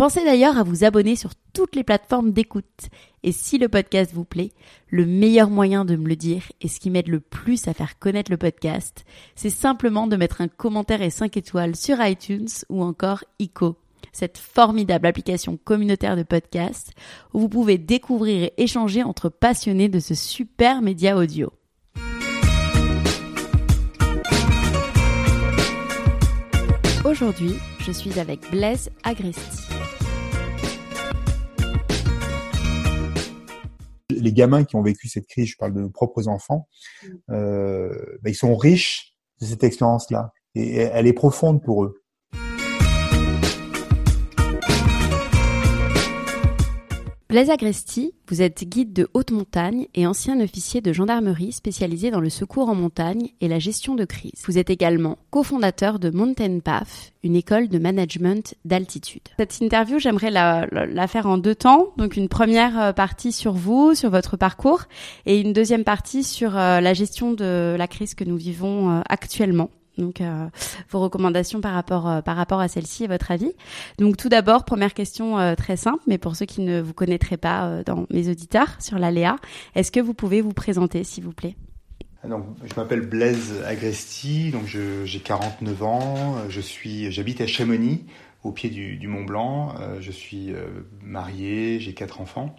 Pensez d'ailleurs à vous abonner sur toutes les plateformes d'écoute. Et si le podcast vous plaît, le meilleur moyen de me le dire et ce qui m'aide le plus à faire connaître le podcast, c'est simplement de mettre un commentaire et 5 étoiles sur iTunes ou encore ICO, cette formidable application communautaire de podcast où vous pouvez découvrir et échanger entre passionnés de ce super média audio. Aujourd'hui, je suis avec Blaise Agresti. Les gamins qui ont vécu cette crise, je parle de nos propres enfants, euh, bah, ils sont riches de cette expérience-là. Et elle est profonde pour eux. Blaise Agresti, vous êtes guide de haute montagne et ancien officier de gendarmerie spécialisé dans le secours en montagne et la gestion de crise. Vous êtes également cofondateur de Mountain Path, une école de management d'altitude. Cette interview, j'aimerais la, faire en deux temps. Donc une première euh, partie sur vous, sur votre parcours, et une deuxième partie sur euh, la gestion de la crise que nous vivons euh, actuellement. Donc, euh, vos recommandations par rapport euh, par rapport à celle-ci et votre avis. Donc, tout d'abord, première question euh, très simple, mais pour ceux qui ne vous connaîtraient pas dans mes auditeurs sur l'Aléa, est-ce que vous pouvez vous présenter, s'il vous plaît? Ah, donc, je m'appelle Blaise Agresti, donc j'ai 49 ans, je suis, j'habite à Chamonix, au pied du, du Mont Blanc, je suis marié, j'ai quatre enfants.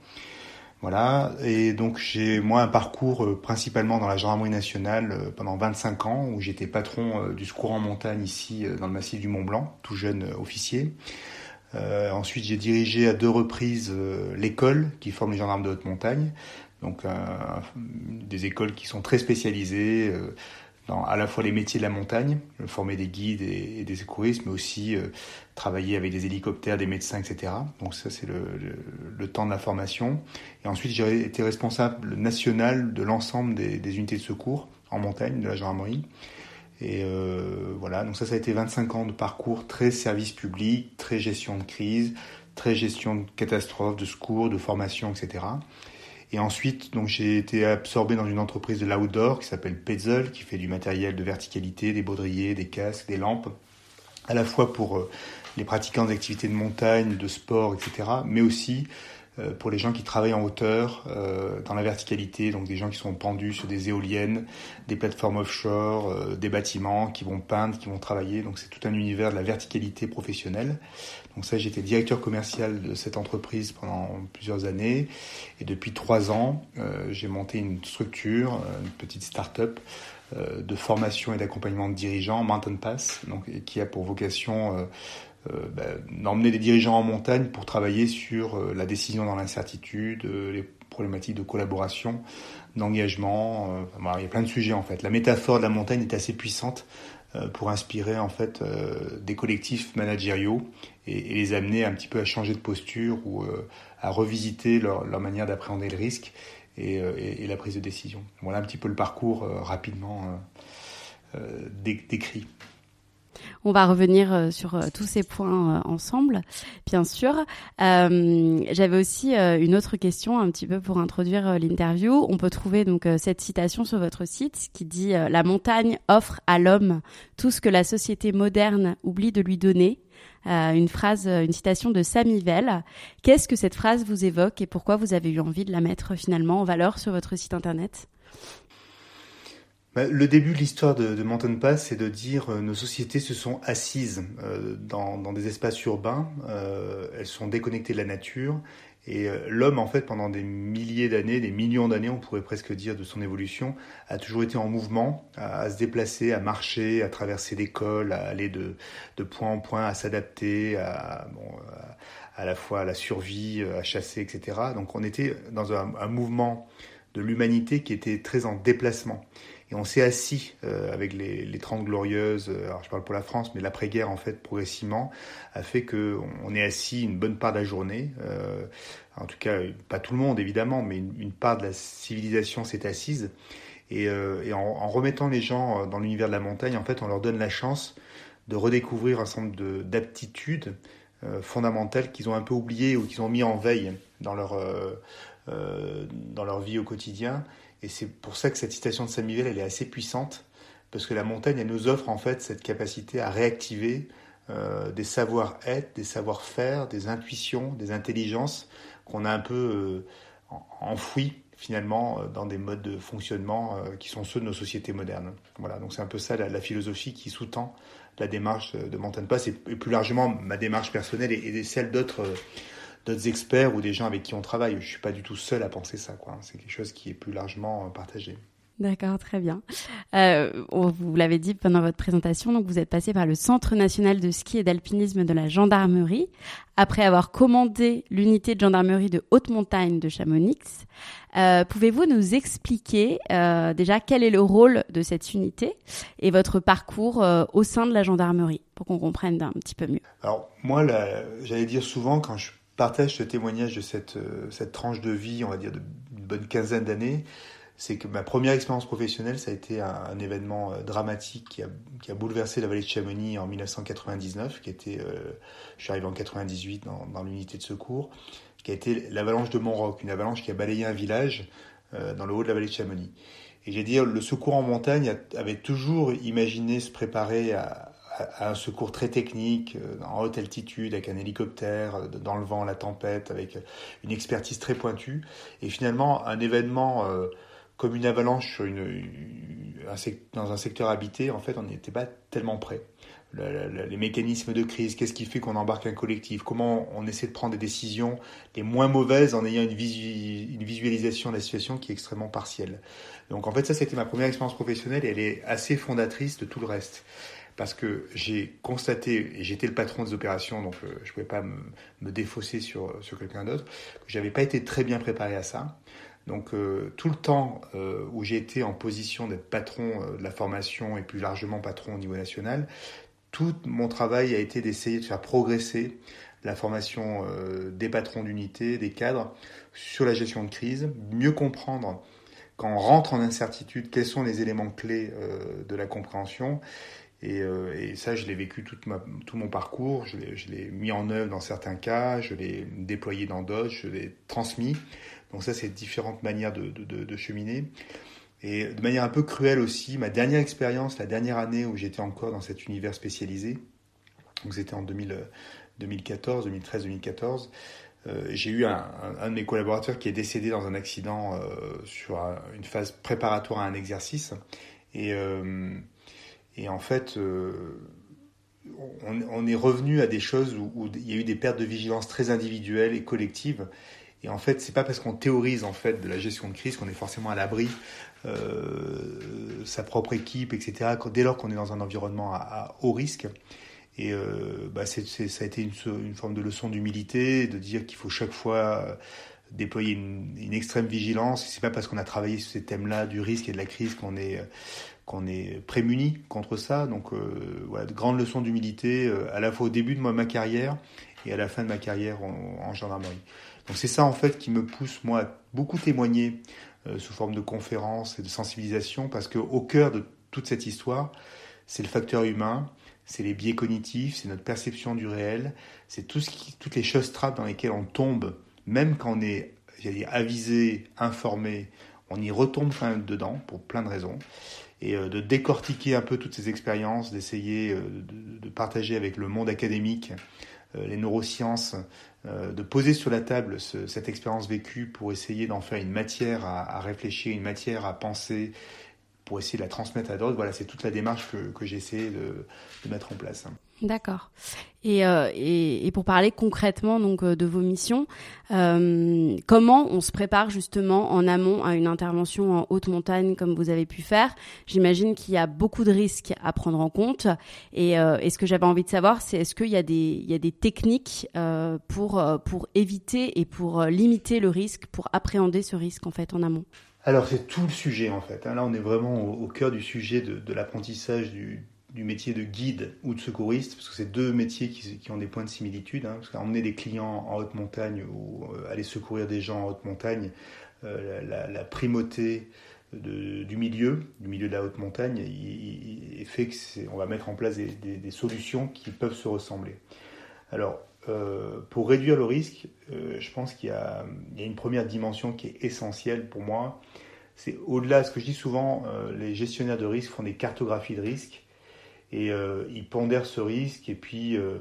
Voilà, et donc j'ai moi un parcours euh, principalement dans la gendarmerie nationale euh, pendant 25 ans, où j'étais patron euh, du secours en montagne ici dans le massif du Mont Blanc, tout jeune officier. ensuite j'ai dirigé à deux reprises l'école qui forme les gendarmes de haute montagne, donc des écoles qui sont très spécialisées dans à la fois les métiers de la montagne, former des guides et, des secouristes, mais aussi travailler avec des hélicoptères, des médecins, etc. Donc ça, c'est le, temps de la formation. Et ensuite, j'ai été responsable national de l'ensemble des, unités de secours en montagne de la gendarmerie. Et euh, voilà, donc ça, ça a été 25 ans de parcours très service public, très gestion de crise, très gestion de catastrophes, de secours, de formation, etc. Et ensuite, donc j'ai été absorbé dans une entreprise de l'outdoor qui s'appelle Petzel, qui fait du matériel de verticalité, des baudriers, des casques, des lampes, à la fois pour euh, les pratiquants d'activités de montagne, de sport, etc., mais aussi euh, pour les gens qui travaillent en hauteur, euh, dans la verticalité, donc des gens qui sont pendus sur des éoliennes, des plateformes offshore, euh, des bâtiments, qui vont peindre, qui vont travailler. Donc c'est tout un univers de la verticalité professionnelle. Donc ça, j'étais directeur commercial de cette entreprise pendant plusieurs années. Et depuis trois ans, j'ai monté une structure, une petite start-up de formation et d'accompagnement de dirigeants, Mountain Pass, donc, qui a pour vocation euh, ben, d'emmener des dirigeants en montagne pour travailler sur euh, la décision dans l'incertitude, euh, les problématiques de collaboration, d'engagement. il y a plein de sujets en fait. La métaphore de la montagne est assez puissante pour inspirer en fait des collectifs managériaux et, les amener un petit peu à changer de posture ou à revisiter leur, manière d'appréhender le risque et, la prise de décision. Voilà un petit peu le parcours rapidement décrit. On va revenir euh, sur euh, tous ces points euh, ensemble, bien sûr. J'avais aussi une autre question un petit peu pour introduire l'interview. On peut trouver donc cette citation sur votre site qui dit La montagne offre à l'homme tout ce que la société moderne oublie de lui donner. une phrase, une citation de Vell. Qu'est-ce que cette phrase vous évoque et pourquoi vous avez eu envie de la mettre finalement en valeur sur votre site internet? Le début de l'histoire de, de, Mountain Pass, c'est de dire euh, nos sociétés se sont assises euh, dans, dans, des espaces urbains, euh, elles sont déconnectées de la nature, et euh, l'homme, en fait, pendant des milliers d'années, des millions d'années, on pourrait presque dire, de son évolution, a toujours été en mouvement, à, se déplacer, à marcher, à traverser des cols, à aller de, de point en point, à s'adapter, à, bon, à, à, la fois à la survie, à chasser, etc. Donc on était dans un, un mouvement de l'humanité qui était très en déplacement. Et on s'est assis euh, avec les, les 30 glorieuses, euh, alors je parle pour la France, mais l'après-guerre en fait progressivement a fait que on est assis une bonne part de la journée. Euh, en tout cas, pas tout le monde évidemment, mais une, part de la civilisation s'est assise. Et, en, remettant les gens dans l'univers de la montagne, en fait, on leur donne la chance de redécouvrir un certain nombre d'aptitudes fondamentales qu'ils ont un peu oubliées ou qu'ils ont mis en veille dans leur dans leur vie au quotidien et c'est pour ça que cette citation de Samuel, elle est assez puissante, parce que la montagne, elle nous offre en fait cette capacité à réactiver euh, des savoir-être, des savoir-faire, des intuitions, des intelligences qu'on a un peu euh, enfouies finalement euh, dans des modes de fonctionnement euh, qui sont ceux de nos sociétés modernes. Voilà, donc c'est un peu ça la, philosophie qui sous-tend la démarche de Mountain Pass et, plus largement ma démarche personnelle et celle d'autres d'autres experts ou des gens avec qui on travaille. Je suis pas du tout seul à penser ça. Quoi. C'est quelque chose qui est plus largement partagé. D'accord, très bien. Euh, vous l'avez dit pendant votre présentation, donc vous êtes passé par le Centre national de ski et d'alpinisme de la gendarmerie, après avoir commandé l'unité de gendarmerie de haute montagne de Chamonix. Euh, Pouvez-vous nous expliquer euh, déjà quel est le rôle de cette unité et votre parcours euh, au sein de la gendarmerie, pour qu'on comprenne un petit peu mieux? Alors moi, j'allais dire souvent quand je partage ce témoignage de cette, euh, cette tranche de vie, on va dire, d'une bonne quinzaine d'années, c'est que ma première expérience professionnelle, ça a été un, événement euh, dramatique qui a, qui a, bouleversé la vallée de Chamonix en 1999, qui était, euh, je suis arrivé en 98 dans, dans l'unité de secours, qui a été l'avalanche de Montroc, une avalanche qui a balayé un village dans le haut de la vallée de Chamonix. Et j'ai dit, le secours en montagne avait toujours imaginé se préparer à, à un secours très technique, euh, en haute altitude, avec un hélicoptère, euh, dans le vent, la tempête, avec une expertise très pointue. Et finalement, un événement euh, comme une avalanche dans un secteur habité, en fait, on n'était pas tellement prêt. Le, le, les mécanismes de crise, qu'est-ce qui fait qu'on embarque un collectif, comment on essaie de prendre des décisions les moins mauvaises en ayant une, une visualisation de la situation qui est extrêmement partielle? Donc en fait ça c'était ma première expérience professionnelle et elle est assez fondatrice de tout le reste parce que j'ai constaté, et j'étais le patron des opérations, donc euh, je ne pouvais pas me, défausser sur, sur quelqu'un d'autre, que j'avais pas été très bien préparé à ça. Donc euh, tout le temps euh, où j'ai été en position d'être patron de la formation et plus largement patron au niveau national, tout mon travail a été d'essayer de faire progresser la formation des patrons d'unité, des cadres, sur la gestion de crise, mieux comprendre quand on rentre en incertitude quels sont les éléments clés de la compréhension et, euh, et, ça, je l'ai vécu toute ma, tout mon parcours. Je l'ai mis en œuvre dans certains cas, je l'ai déployé dans d'autres, je l'ai transmis. Donc ça, c'est différentes manières de, de, de, cheminer. Et de manière un peu cruelle aussi, ma dernière expérience, la dernière année où j'étais encore dans cet univers spécialisé, donc c'était en 2000, 2014, 2013, 2014, euh, j'ai eu un, un, de mes collaborateurs qui est décédé dans un accident euh, sur un, une phase préparatoire à un exercice. Et euh, et en fait, euh, on, est revenu à des choses où, il y a eu des pertes de vigilance très individuelles et collectives. Et en fait, c'est pas parce qu'on théorise en fait de la gestion de crise qu'on est forcément à l'abri euh, sa propre équipe, etc. Dès lors qu'on est dans un environnement à, haut risque. Et euh, bah ça a été une, une forme de leçon d'humilité, de dire qu'il faut chaque fois déployer une, une extrême vigilance. C'est pas parce qu'on a travaillé sur ces thèmes-là du risque et de la crise qu'on est qu'on est prémuni contre ça. Donc euh, voilà, de grandes leçons d'humilité euh, à la fois au début de ma carrière et à la fin de ma carrière en, en gendarmerie. Donc c'est ça en fait qui me pousse moi à beaucoup témoigner euh, sous forme de conférences et de sensibilisation parce que au cœur de toute cette histoire, c'est le facteur humain, c'est les biais cognitifs, c'est notre perception du réel, c'est tout ce toutes les choses trappes dans lesquelles on tombe, même quand on est avisé, informé, on y retombe quand même dedans pour plein de raisons et euh, de décortiquer un peu toutes ces expériences, d'essayer euh, de, partager avec le monde académique euh, les neurosciences, de poser sur la table ce, cette expérience vécue pour essayer d'en faire une matière à, réfléchir, une matière à penser, pour essayer de la transmettre à d'autres. Voilà, c'est toute la démarche que, essayé de, mettre en place. D'accord. Et, euh, pour parler concrètement donc euh, de vos missions, euh, comment on se prépare justement en amont à une intervention en haute montagne comme vous avez pu faire? J'imagine qu'il y a beaucoup de risques à prendre en compte. Et, ce que j'avais envie de savoir, c'est est-ce qu'il y a des y a des techniques pour pour éviter et pour limiter le risque, pour appréhender ce risque en fait en amont? Alors c'est tout le sujet en fait. Là on est vraiment au, cœur du sujet de, l'apprentissage du, métier de guide ou de secouriste, parce que c'est deux métiers qui, ont des points de similitude. Hein, parce qu'emmener des clients en haute montagne ou euh, aller secourir des gens en haute montagne, euh, la, primauté du milieu, du milieu de la haute montagne, fait qu'on va mettre en place des, solutions qui peuvent se ressembler. Alors euh, pour réduire le risque, je pense qu'il y, a une première dimension qui est essentielle pour moi. C'est au-delà, ce que je dis souvent, euh, les gestionnaires de risque font des cartographies de risque et euh, ils pondèrent ce risque et puis, euh,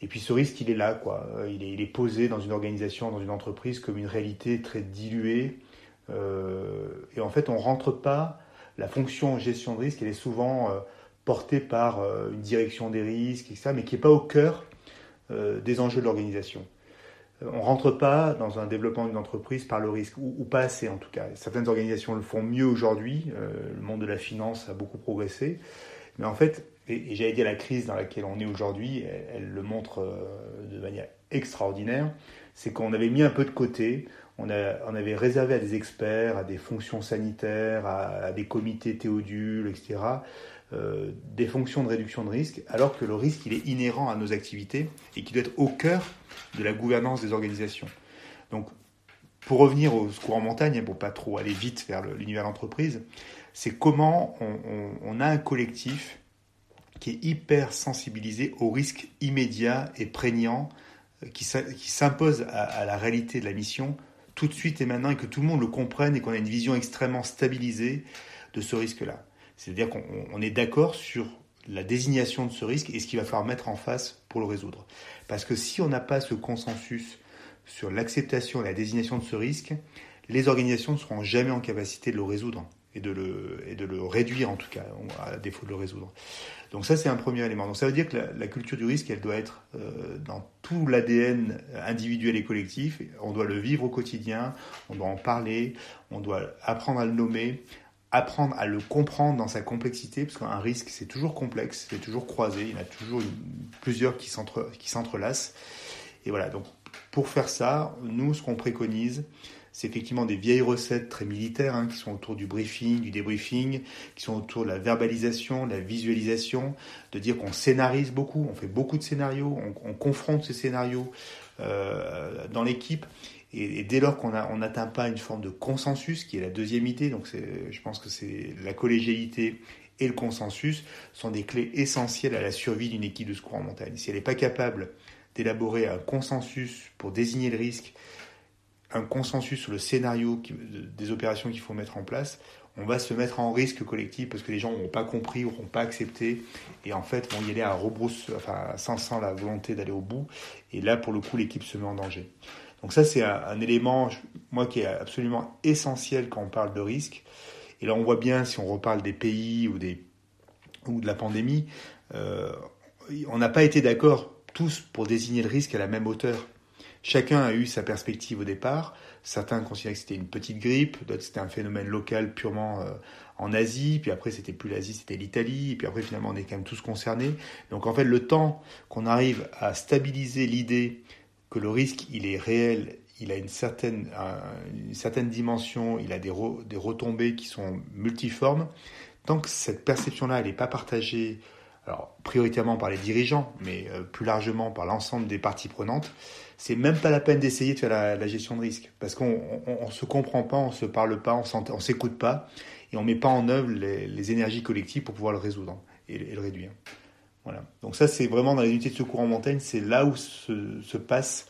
et puis ce risque, il est là. Il, est, posé dans une organisation, dans une entreprise comme une réalité très diluée. et en fait, on ne rentre pas. La fonction gestion de risque, elle est souvent portée par une direction des risques, etc., mais qui n'est pas au cœur des enjeux de l'organisation. Euh, on rentre pas dans un développement d'une entreprise par le risque, ou, pas assez en tout cas. Certaines organisations le font mieux aujourd'hui, euh, le monde de la finance a beaucoup progressé, mais en fait, et, et j'allais dire la crise dans laquelle on est aujourd'hui, elle, le montre euh, de manière extraordinaire, c'est qu'on avait mis un peu de côté, on, avait réservé à des experts, à des fonctions sanitaires, à, des comités théodules, etc., des fonctions de réduction de risque, alors que le risque il est inhérent à nos activités et qui doit être au cœur de la gouvernance des organisations. Donc, pour revenir au secours en montagne, pour pas trop aller vite vers l'univers d'entreprise, c'est comment on, a un collectif qui est hyper sensibilisé au risque immédiat et prégnant euh, qui, qui s'impose à, à la réalité de la mission tout de suite et maintenant et que tout le monde le comprenne et qu'on a une vision extrêmement stabilisée de ce risque-là. C'est-à-dire qu'on est d'accord sur la désignation de ce risque et ce qu'il va falloir mettre en face pour le résoudre. Parce que si on n'a pas ce consensus sur l'acceptation et la désignation de ce risque, les organisations ne seront jamais en capacité de le résoudre et de le, réduire en tout cas, à défaut de le résoudre. Donc ça c'est un premier élément. Donc ça veut dire que la, la culture du risque, elle doit être euh, dans tout l'ADN individuel et collectif. On doit le vivre au quotidien, on doit en parler, on doit apprendre à le nommer, apprendre à le comprendre dans sa complexité, parce qu'un risque, c'est toujours complexe, c'est toujours croisé, il y en a toujours plusieurs qui s'entrelacent. Et voilà, donc pour faire ça, nous, ce qu'on préconise, c'est effectivement des vieilles recettes très militaires hein, qui sont autour du briefing, du débriefing, qui sont autour de la verbalisation, de la visualisation, de dire qu'on scénarise beaucoup, on fait beaucoup de scénarios, on, on confronte ces scénarios euh, dans l'équipe et, dès lors qu'on n'atteint pas une forme de consensus, qui est la deuxième idée, donc je pense que c'est la collégialité et le consensus sont des clés essentielles à la survie d'une équipe de secours en montagne. Si elle n'est pas capable d'élaborer un consensus pour désigner le risque, un consensus sur le scénario des opérations qu'il faut mettre en place, on va se mettre en risque collectif parce que les gens n'auront pas compris, n'auront pas accepté, et en fait vont y aller à rebrousse, enfin, sans, sans la volonté d'aller au bout. Et là, pour le coup, l'équipe se met en danger. Donc ça, c'est un, élément, moi, qui est absolument essentiel quand on parle de risque. Et là, on voit bien, si on reparle des pays ou, des, ou de la pandémie, euh, on n'a pas été d'accord tous pour désigner le risque à la même hauteur. Chacun a eu sa perspective au départ. Certains considéraient que c'était une petite grippe, d'autres c'était un phénomène local purement euh, en Asie, puis après c'était plus l'Asie, c'était l'Italie, et puis après finalement on est quand même tous concernés. Donc en fait le temps qu'on arrive à stabiliser l'idée que le risque, il est réel, il a une certaine, une certaine dimension, il a des, des retombées qui sont multiformes. Tant que cette perception-là, elle n'est pas partagée, alors prioritairement par les dirigeants, mais euh, plus largement par l'ensemble des parties prenantes, c'est même pas la peine d'essayer de faire la, la, gestion de risque, parce qu'on on, on, se comprend pas, on se parle pas, on s'écoute pas, et on met pas en œuvre les, les, énergies collectives pour pouvoir le résoudre et le réduire. Voilà. Donc ça, c'est vraiment dans les unités de secours en montagne, c'est là où se, se passe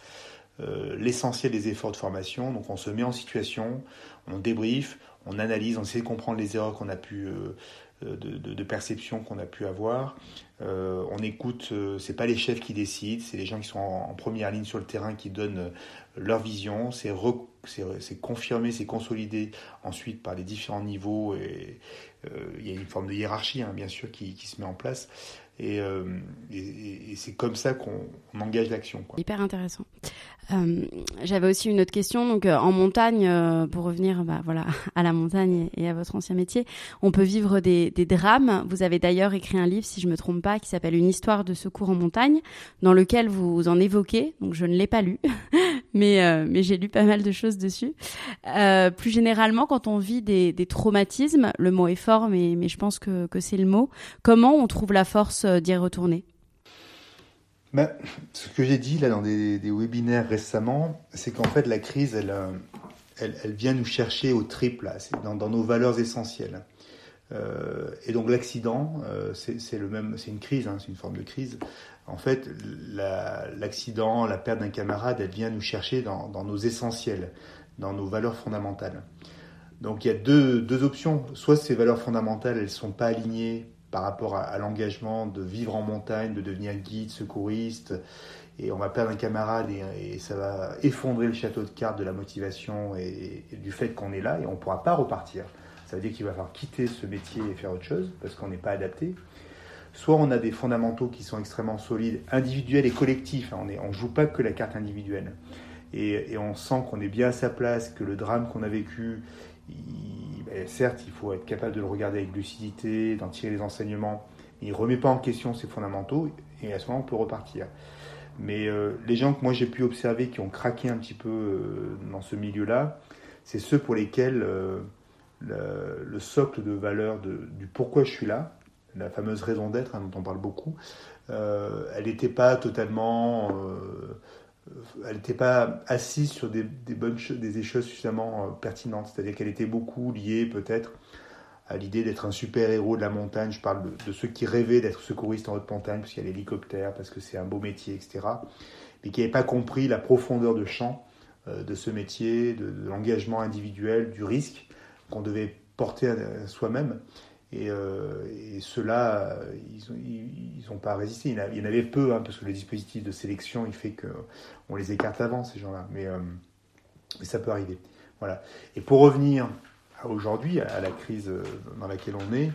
euh, l'essentiel des efforts de formation. Donc on se met en situation, on débrief, on analyse, on essaie de comprendre les erreurs qu'on a pu euh, de, perception qu'on a pu avoir. on écoute, c'est pas les chefs qui décident, c'est les gens qui sont en, première ligne sur le terrain qui donnent leur vision. C'est confirmé, c'est consolidé ensuite par les différents niveaux et il y a une forme de hiérarchie hein, bien sûr qui, se met en place. Euh, et, c'est comme ça qu'on engage l'action. Hyper intéressant. Euh, j'avais aussi une autre question. Donc, euh, en montagne, pour revenir bah, voilà, à la montagne et à votre ancien métier, on peut vivre des, des drames. Vous avez d'ailleurs écrit un livre, si je ne me trompe pas, qui s'appelle Une histoire de secours en montagne, dans lequel vous en évoquez. Donc, je ne l'ai pas lu, mais, mais j'ai lu pas mal de choses dessus. plus généralement, quand on vit des, traumatismes, le mot est fort, mais, mais je pense que, que c'est le mot, comment on trouve la force euh, d'y retourner? Ben, Ce que j'ai dit là dans des, webinaires récemment, c'est qu'en fait la crise, elle, euh, elle, vient nous chercher au triple, dans, dans, nos valeurs essentielles. Euh, et donc l'accident, c'est le même, c'est une crise, hein, c'est une forme de crise. En fait, l'accident, la, perte d'un camarade, elle vient nous chercher dans, nos essentiels, dans nos valeurs fondamentales. Donc il y a deux, options. Soit ces valeurs fondamentales, elles sont pas alignées par rapport à, l'engagement de vivre en montagne, de devenir guide, secouriste. Et on va perdre un camarade et, ça va effondrer le château de cartes de la motivation et, du fait qu'on est là et on ne pourra pas repartir. Ça veut dire qu'il va falloir quitter ce métier et faire autre chose parce qu'on n'est pas adapté. Soit on a des fondamentaux qui sont extrêmement solides, individuels et collectifs. Hein. On ne joue pas que la carte individuelle. Et, on sent qu'on est bien à sa place, que le drame qu'on a vécu, ben, certes, il faut être capable de le regarder avec lucidité, d'en tirer les enseignements, il ne remet pas en question ses fondamentaux, et à ce moment, on peut repartir. Mais euh, les gens que moi j'ai pu observer qui ont craqué un petit peu euh, dans ce milieu-là, c'est ceux pour lesquels euh, le, socle de valeur du pourquoi je suis là, la fameuse raison d'être hein, dont on parle beaucoup, elle n'était pas totalement elle n'était pas assise sur des, bonnes des choses suffisamment euh, pertinentes. C'est-à-dire qu'elle était beaucoup liée peut-être à l'idée d'être un super-héros de la montagne. Je parle de, ceux qui rêvaient d'être secouristes en haute montagne, parce qu'il y a l'hélicoptère, parce que c'est un beau métier, etc. Mais qui n'avaient pas compris la profondeur de champ euh, de ce métier, de, l'engagement individuel, du risque qu'on devait porter à soi-même. Et, euh, ceux-là, ils n'ont pas résisté. Il y en avait peu, hein, parce que le dispositif de sélection, il fait qu'on les écarte avant, ces gens-là. Euh, mais, ça peut arriver. Voilà. Et pour revenir à aujourd'hui, à la crise euh, dans laquelle on est,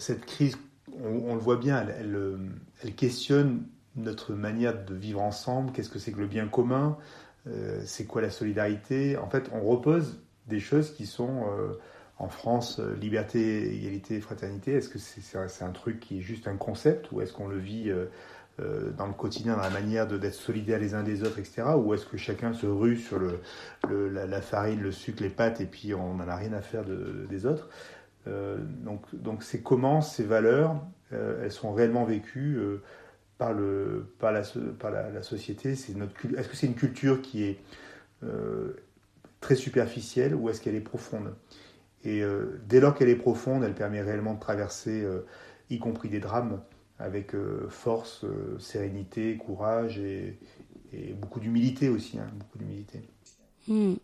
cette crise, on, le voit bien, elle, questionne notre manière de vivre ensemble. Qu'est-ce que c'est que le bien commun? C'est quoi la solidarité? En fait, on repose des choses qui sont en France, euh, liberté, égalité, fraternité, est-ce que c'est un truc qui est juste un concept ou est-ce qu'on le vit euh, euh, dans le quotidien, dans la manière d'être solidaires les uns des autres, etc. Ou est-ce que chacun se rue sur le, la, farine, le sucre, les pâtes et puis on n'en a rien à faire des autres? Donc donc c'est comment ces valeurs, elles sont réellement vécues par, le, par, la, par la, société? Est-ce que c'est une culture qui est très superficielle ou est-ce qu'elle est profonde? Et euh, dès lors qu'elle est profonde, elle permet réellement de traverser, euh, y compris des drames, avec euh, force, sérénité, courage et, beaucoup d'humilité aussi. Hein, beaucoup d'humilité. Hmm.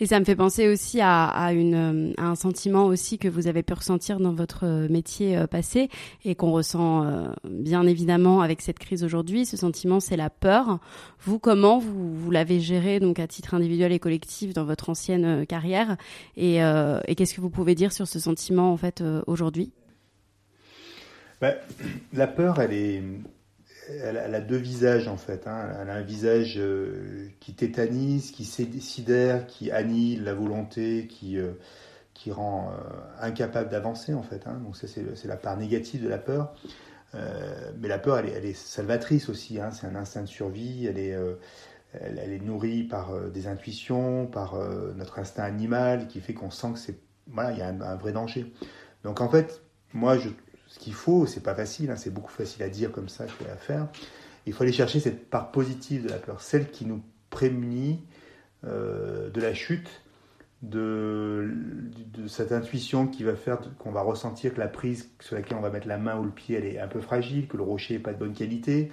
Et ça me fait penser aussi à, une, un sentiment aussi que vous avez pu ressentir dans votre métier euh, passé et qu'on ressent euh, bien évidemment avec cette crise aujourd'hui. Ce sentiment, c'est la peur. Vous, comment vous, l'avez géré donc à titre individuel et collectif dans votre ancienne euh, carrière Et, qu'est-ce que vous pouvez dire sur ce sentiment en fait aujourd'hui? Ben, La peur, elle est elle, a deux visages en fait. Hein. Elle a un visage euh, qui tétanise, qui sidère, qui annihile la volonté, qui, euh, qui rend euh, incapable d'avancer en fait. Hein. Donc ça c'est la part négative de la peur. mais la peur, elle est, salvatrice aussi. Hein. C'est un instinct de survie. Elle est, elle, est nourrie par des intuitions, par notre instinct animal, qui fait qu'on sent que c'est voilà, il y a un, un vrai danger. Donc en fait, moi je ce qu'il faut, c'est pas facile, hein, c'est beaucoup facile à dire comme ça qu'à faire. Il faut aller chercher cette part positive de la peur, celle qui nous prémunit euh, de la chute, de, cette intuition qui va faire qu'on va ressentir que la prise sur laquelle on va mettre la main ou le pied, elle est un peu fragile, que le rocher n'est pas de bonne qualité,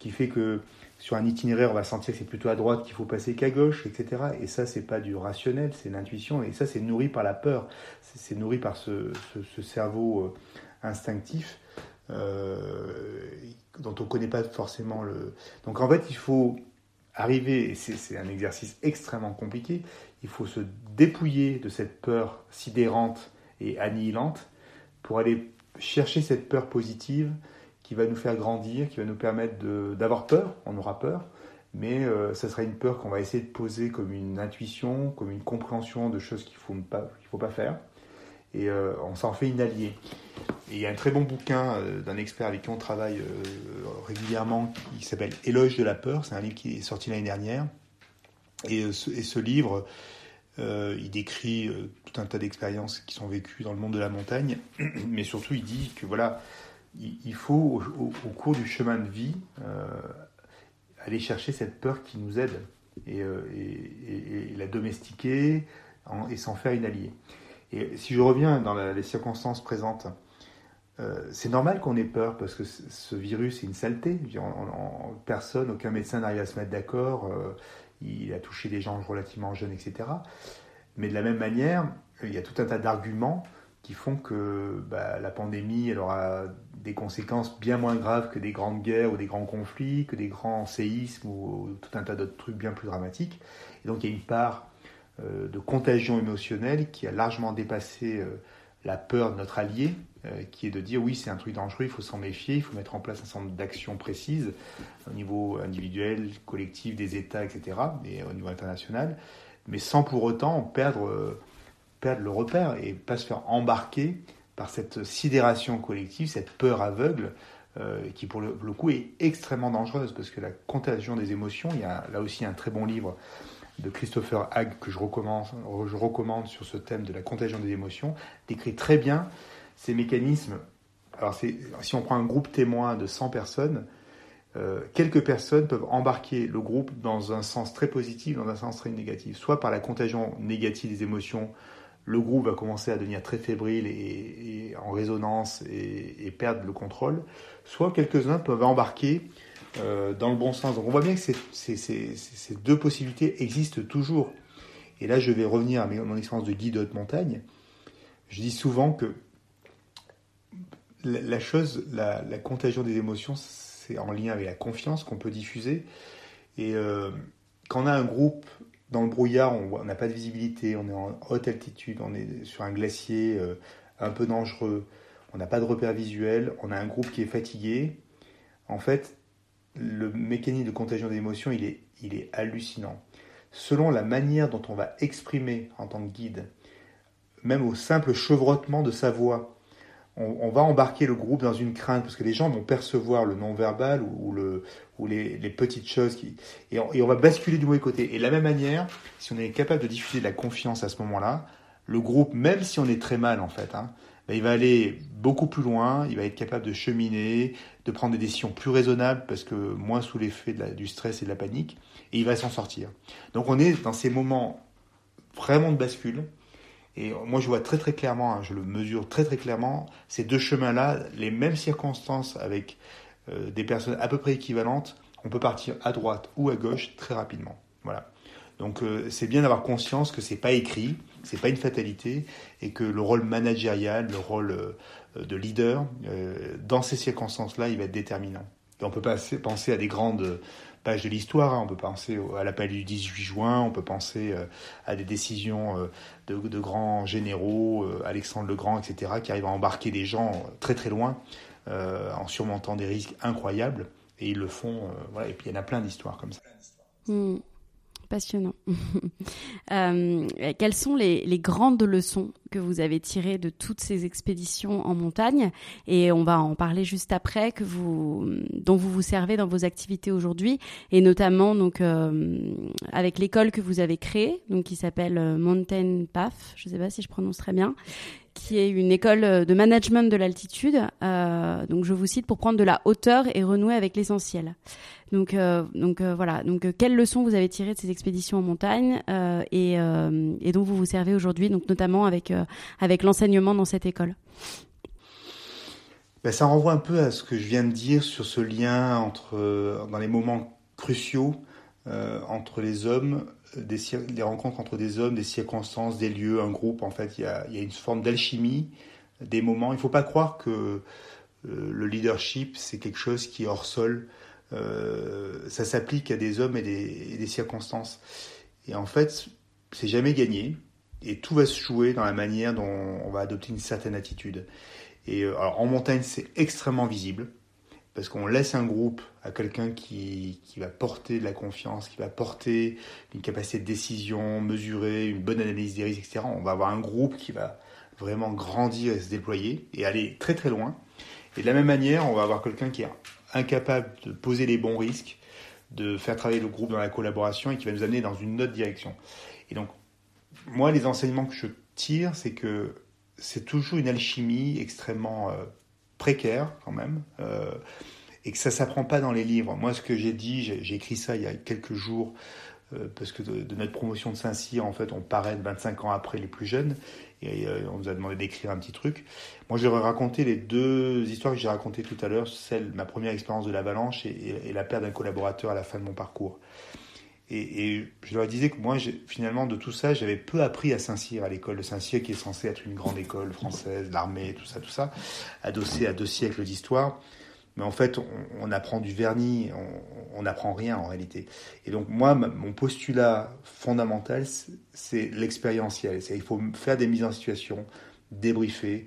qui fait que sur un itinéraire, on va sentir que c'est plutôt à droite qu'il faut passer qu'à gauche, etc. Et ça, c'est pas du rationnel, c'est l'intuition. Et ça, c'est nourri par la peur. C'est nourri par ce, cerveau euh, instinctif euh, dont on ne connaît pas forcément le. Donc en fait, il faut arriver, et c'est un exercice extrêmement compliqué, il faut se dépouiller de cette peur sidérante et annihilante pour aller chercher cette peur positive qui va nous faire grandir, qui va nous permettre d'avoir peur, on aura peur, mais euh, ça sera une peur qu'on va essayer de poser comme une intuition, comme une compréhension de choses qu'il ne faut, pas, faut pas faire, et euh, on s'en fait une alliée. Il y a un très bon bouquin euh, d'un expert avec qui on travaille régulièrement qui s'appelle Éloge de la peur, c'est un livre qui est sorti l'année dernière, et ce, et ce livre... il décrit tout un tas d'expériences qui sont vécues dans le monde de la montagne, mais surtout il dit que voilà, il faut, au, cours du chemin de vie, euh, aller chercher cette peur qui nous aide et, euh, la domestiquer et s'en faire une alliée. Et si je reviens dans les circonstances présentes, euh, c'est normal qu'on ait peur parce que ce virus est une saleté. personne, aucun médecin n'arrive à se mettre d'accord. il a touché des gens relativement jeunes, etc. Mais de la même manière, il y a tout un tas d'arguments qui font que bah, la pandémie elle aura des conséquences bien moins graves que des grandes guerres ou des grands conflits, que des grands séismes ou, tout un tas d'autres trucs bien plus dramatiques. Et donc il y a une part euh, de contagion émotionnelle qui a largement dépassé euh, la peur de notre allié, euh, qui est de dire oui c'est un truc dangereux, il faut s'en méfier, il faut mettre en place un nombre d'actions précises au niveau individuel, collectif, des États, etc., et au niveau international, mais sans pour autant perdre perdre le repère et pas se faire embarquer par cette sidération collective, cette peur aveugle, euh, qui pour le, coup est extrêmement dangereuse, parce que la contagion des émotions, il y a là aussi un très bon livre de Christopher Hague que je recommande, je recommande sur ce thème de la contagion des émotions, décrit très bien ces mécanismes. Alors si on prend un groupe témoin de 100 personnes, euh, quelques personnes peuvent embarquer le groupe dans un sens très positif, dans un sens très négatif, soit par la contagion négative des émotions, le groupe va commencer à devenir très fébrile et, en résonance et, perdre le contrôle, soit quelques-uns peuvent embarquer euh, dans le bon sens. Donc on voit bien que ces, deux possibilités existent toujours. Et là, je vais revenir à mon expérience de guide de haute montagne. Je dis souvent que la, chose, la, contagion des émotions, c'est en lien avec la confiance qu'on peut diffuser. Et euh, quand on a un groupe dans le brouillard, on n'a pas de visibilité, on est en haute altitude, on est sur un glacier euh, un peu dangereux, on n'a pas de repère visuel, on a un groupe qui est fatigué. En fait, le mécanisme de contagion d'émotions, il est, il est hallucinant. Selon la manière dont on va exprimer en tant que guide, même au simple chevrotement de sa voix, on, va embarquer le groupe dans une crainte parce que les gens vont percevoir le non-verbal ou, le, ou les, petites choses et, on, va basculer du mauvais côté. Et de la même manière, si on est capable de diffuser de la confiance à ce moment-là, le groupe, même si on est très mal en fait, hein, ben, il va aller beaucoup plus loin, il va être capable de cheminer, de prendre des décisions plus raisonnables parce que moins sous l'effet du stress et de la panique, et il va s'en sortir. Donc on est dans ces moments vraiment de bascule et moi, je vois très très clairement, hein, je le mesure très très clairement, ces deux chemins-là, les mêmes circonstances avec euh, des personnes à peu près équivalentes, on peut partir à droite ou à gauche très rapidement. Voilà. Donc euh, c'est bien d'avoir conscience que c'est pas écrit, c'est pas une fatalité, et que le rôle managérial, le rôle euh, de leader, dans ces circonstances-là, il va être déterminant. Et on peut pas penser à des grandes page de l'histoire. Hein. On peut penser à l'appel du 18 juin, on peut penser euh, à des décisions euh, de, grands généraux, euh, Alexandre le Grand, etc., qui arrivent à embarquer des gens très très loin en surmontant des risques incroyables. Et ils le font. voilà. Et puis il y en a plein d'histoires comme ça. Hmm passionnant. Euh, quelles sont les, grandes leçons que vous avez tirées de toutes ces expéditions en montagne? Et on va en parler juste après, que vous, dont vous vous servez dans vos activités aujourd'hui, et notamment donc euh, avec l'école que vous avez créée, donc qui s'appelle euh, Mountain Path. Je ne sais pas si je prononce très bien qui est une école de management de l'altitude. Euh, donc je vous cite pour prendre de la hauteur et renouer avec l'essentiel. Donc, euh, donc euh, voilà. Donc quelles leçons vous avez tirées de ces expéditions en montagne et, et, dont vous vous servez aujourd'hui, donc notamment avec avec l'enseignement dans cette école? Ben, ça renvoie un peu à ce que je viens de dire sur ce lien entre dans les moments cruciaux entre les hommes, des, rencontres entre des hommes, des circonstances, des lieux, un groupe. En fait, il y a, une forme d'alchimie, des moments. Il ne faut pas croire que le leadership, c'est quelque chose qui est hors sol. ça s'applique à des hommes et des, et des circonstances. Et en fait, c'est jamais gagné. Et tout va se jouer dans la manière dont on va adopter une certaine attitude. Et euh, alors, en montagne, c'est extrêmement visible parce qu'on laisse un groupe à quelqu'un qui, qui, va porter de la confiance, qui va porter une capacité de décision mesurée, une bonne analyse des risques, etc. On va avoir un groupe qui va vraiment grandir et se déployer et aller très très loin. Et de la même manière, on va avoir quelqu'un qui est incapable de poser les bons risques, de faire travailler le groupe dans la collaboration et qui va nous amener dans une autre direction. Et donc, moi, les enseignements que je tire, c'est que c'est toujours une alchimie extrêmement euh, précaire quand même, euh, et que ça s'apprend pas dans les livres. Moi, ce que j'ai dit, j'ai écrit ça il y a quelques jours, euh, parce que de, notre promotion de Saint-Cyr, en fait, on paraît 25 ans après les plus jeunes, et on nous a demandé d'écrire un petit truc. Moi, ai raconté les deux histoires que j'ai racontées tout à l'heure, celle, ma première expérience de l'avalanche et, la perte d'un collaborateur à la fin de mon parcours. Et, je leur disais que moi, finalement, de tout ça, j'avais peu appris à Saint-Cyr, à l'école de Saint-Cyr, qui est censée être une grande école française, l'armée, tout ça, tout ça, adossée à deux siècles d'histoire. Mais en fait, on, apprend du vernis, on n'apprend rien en réalité. Et donc moi, mon postulat fondamental, c'est l'expérientiel. Il faut faire des mises en situation, débriefer,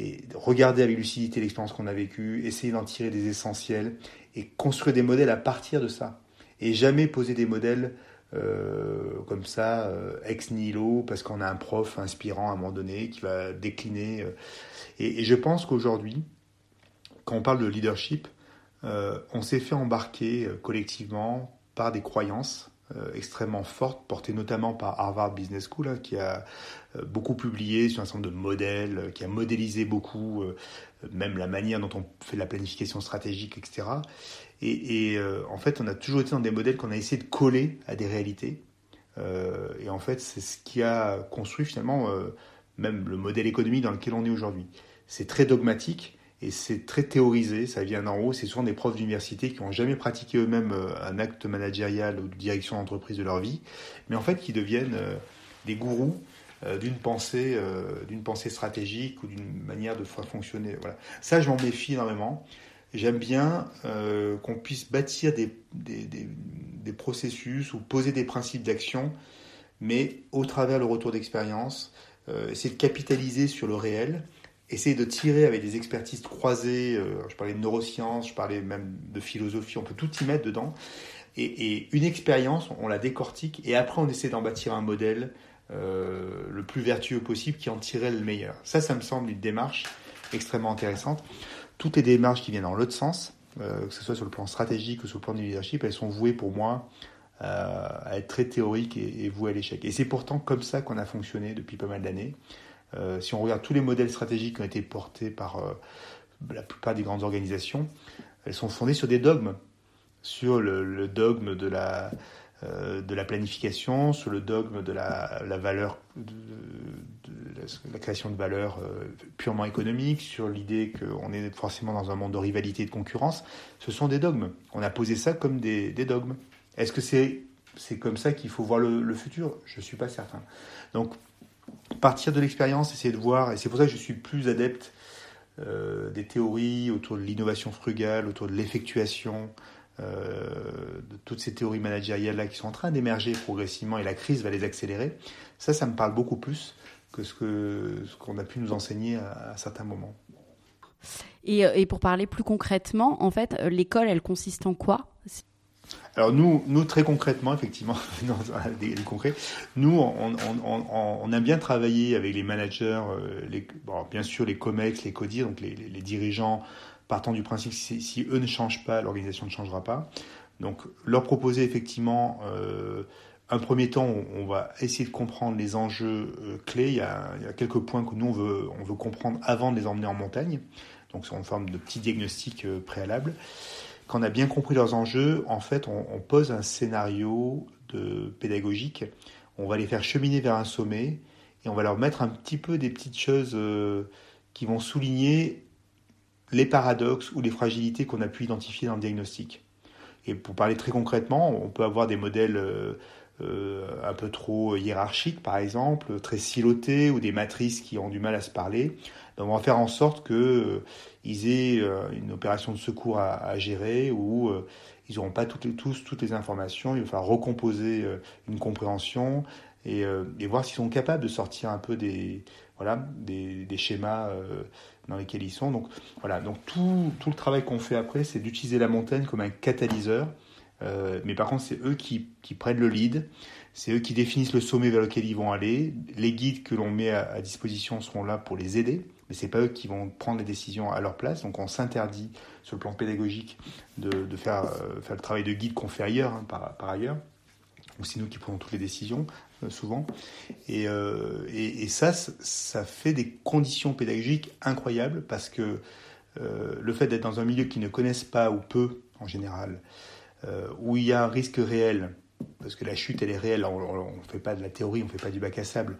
et regarder avec lucidité l'expérience qu'on a vécue, essayer d'en tirer des essentiels et construire des modèles à partir de ça et jamais poser des modèles euh, comme ça, euh, ex nihilo, parce qu'on a un prof inspirant à un moment donné qui va décliner. Euh. Et, je pense qu'aujourd'hui, quand on parle de leadership, on s'est fait embarquer collectivement par des croyances extrêmement fortes, portées notamment par Harvard Business School, hein, qui a beaucoup publié sur un certain nombre de modèles, qui a modélisé beaucoup, même la manière dont on fait la planification stratégique, etc. Et, euh, en fait, on a toujours été dans des modèles qu'on a essayé de coller à des réalités. Euh, et en fait, c'est ce qui a construit finalement euh, même le modèle économique dans lequel on est aujourd'hui. C'est très dogmatique et c'est très théorisé, ça vient d'en haut. C'est souvent des profs d'université qui n'ont jamais pratiqué eux-mêmes un acte managérial ou de direction d'entreprise de leur vie, mais en fait qui deviennent des gourous d'une pensée, d'une pensée stratégique ou d'une manière de fonctionner. Voilà. Ça, je m'en méfie énormément. J'aime bien euh, qu'on puisse bâtir des, des, processus ou poser des principes d'action, mais au travers le retour d'expérience, euh, essayer de capitaliser sur le réel, essayer de tirer avec des expertises croisées, euh, je parlais de neurosciences, je parlais même de philosophie, on peut tout y mettre dedans, et, une expérience, on la décortique, et après on essaie d'en bâtir un modèle euh, le plus vertueux possible qui en tirait le meilleur. Ça, ça me semble une démarche extrêmement intéressante toutes les démarches qui viennent dans l'autre sens, euh, que ce soit sur le plan stratégique ou sur le plan du leadership, elles sont vouées pour moi à être très théoriques et, vouées à l'échec. Et c'est pourtant comme ça qu'on a fonctionné depuis pas mal d'années. Euh, si on regarde tous les modèles stratégiques qui ont été portés par la plupart des grandes organisations, elles sont fondées sur des dogmes, sur le dogme de la euh, de la planification, sur le dogme de la, valeur, de, la, création de valeur euh, purement économique, sur l'idée qu'on est forcément dans un monde de rivalité et de concurrence. Ce sont des dogmes. On a posé ça comme des, dogmes. Est-ce que c'est c'est comme ça qu'il faut voir le, futur? Je ne suis pas certain. Donc, partir de l'expérience, essayer de voir, et c'est pour ça que je suis plus adepte euh, des théories autour de l'innovation frugale, autour de l'effectuation, euh, de toutes ces théories managériales-là qui sont en train d'émerger progressivement et la crise va les accélérer, ça, ça me parle beaucoup plus que ce qu'on ce a pu nous enseigner à, certains moments. Et, euh, et, pour parler plus concrètement, en fait, l'école, elle consiste en quoi? Alors nous, nous très concrètement, effectivement, des, concrets, nous, on, on, on, a bien travaillé avec les managers, les, bon, bien sûr les COMEX, les CODIR, donc les, les, dirigeants partant du principe que si, eux ne changent pas, l'organisation ne changera pas. Donc leur proposer effectivement euh, un premier temps, on, va essayer de comprendre les enjeux euh, clés. Il y, a, quelques points que nous on veut, on veut comprendre avant de les emmener en montagne. Donc c'est en forme de petit diagnostic euh, préalable. Quand on a bien compris leurs enjeux, en fait, on, pose un scénario pédagogique. On va les faire cheminer vers un sommet et on va leur mettre un petit peu des petites choses qui vont souligner les paradoxes ou les fragilités qu'on a pu identifier dans le diagnostic. Et pour parler très concrètement, on peut avoir des modèles un peu trop hiérarchiques, par exemple, très silotés, ou des matrices qui ont du mal à se parler. On va faire en sorte qu'ils aient une opération de secours à, gérer, ou ils n'auront pas toutes, tous toutes les informations. Il va falloir recomposer une compréhension et, voir s'ils sont capables de sortir un peu des, schémas euh, dans lesquels ils sont. Donc voilà, donc tout, le travail qu'on fait après, c'est d'utiliser la montagne comme un catalyseur. Euh, mais par contre, c'est eux qui, prennent le lead, c'est eux qui définissent le sommet vers lequel ils vont aller. Les guides que l'on met à, disposition seront là pour les aider, mais c'est pas eux qui vont prendre les décisions à leur place. Donc on s'interdit sur le plan pédagogique de, euh, faire le travail de guide qu'on fait ailleurs, hein, par, ailleurs. Donc c'est nous qui prenons toutes les décisions. Euh, souvent. Euh, et, et, ça, ça fait des conditions pédagogiques incroyables parce que le fait d'être dans un milieu qu'ils ne connaissent pas ou peu en général, où il y a un risque réel, parce que la chute elle est réelle, on ne fait pas de la théorie, on ne fait pas du bac à sable.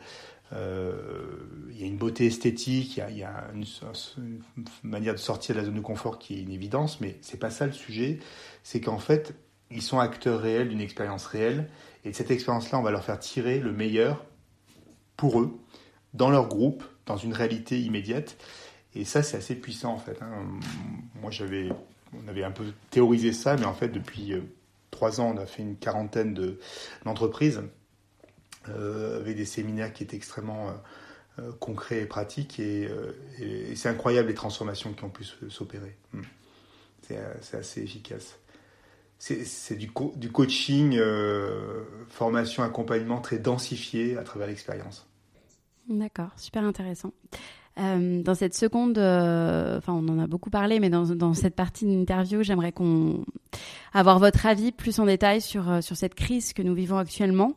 Il y a une beauté esthétique, il y a, une, manière de sortir de la zone de confort qui est une évidence, mais c'est pas ça le sujet. C'est qu'en fait, ils sont acteurs réels d'une expérience réelle et de cette expérience-là, on va leur faire tirer le meilleur pour eux, dans leur groupe, dans une réalité immédiate. Et ça, c'est assez puissant en fait. Hein. Moi, j'avais, on avait un peu théorisé ça, mais en fait, depuis euh, trois ans, on a fait une quarantaine de, d'entreprises euh, avec des séminaires qui étaient extrêmement euh, concrets et pratiques. Et, c'est incroyable les transformations qui ont pu s'opérer. Hmm. c'est assez efficace c'est du, coaching, euh, formation, accompagnement très densifié à travers l'expérience. D'accord, super intéressant. Euh, dans cette seconde, euh, on en a beaucoup parlé, mais dans, dans cette partie de l'interview, j'aimerais qu'on avoir votre avis plus en détail sur euh, sur cette crise que nous vivons actuellement.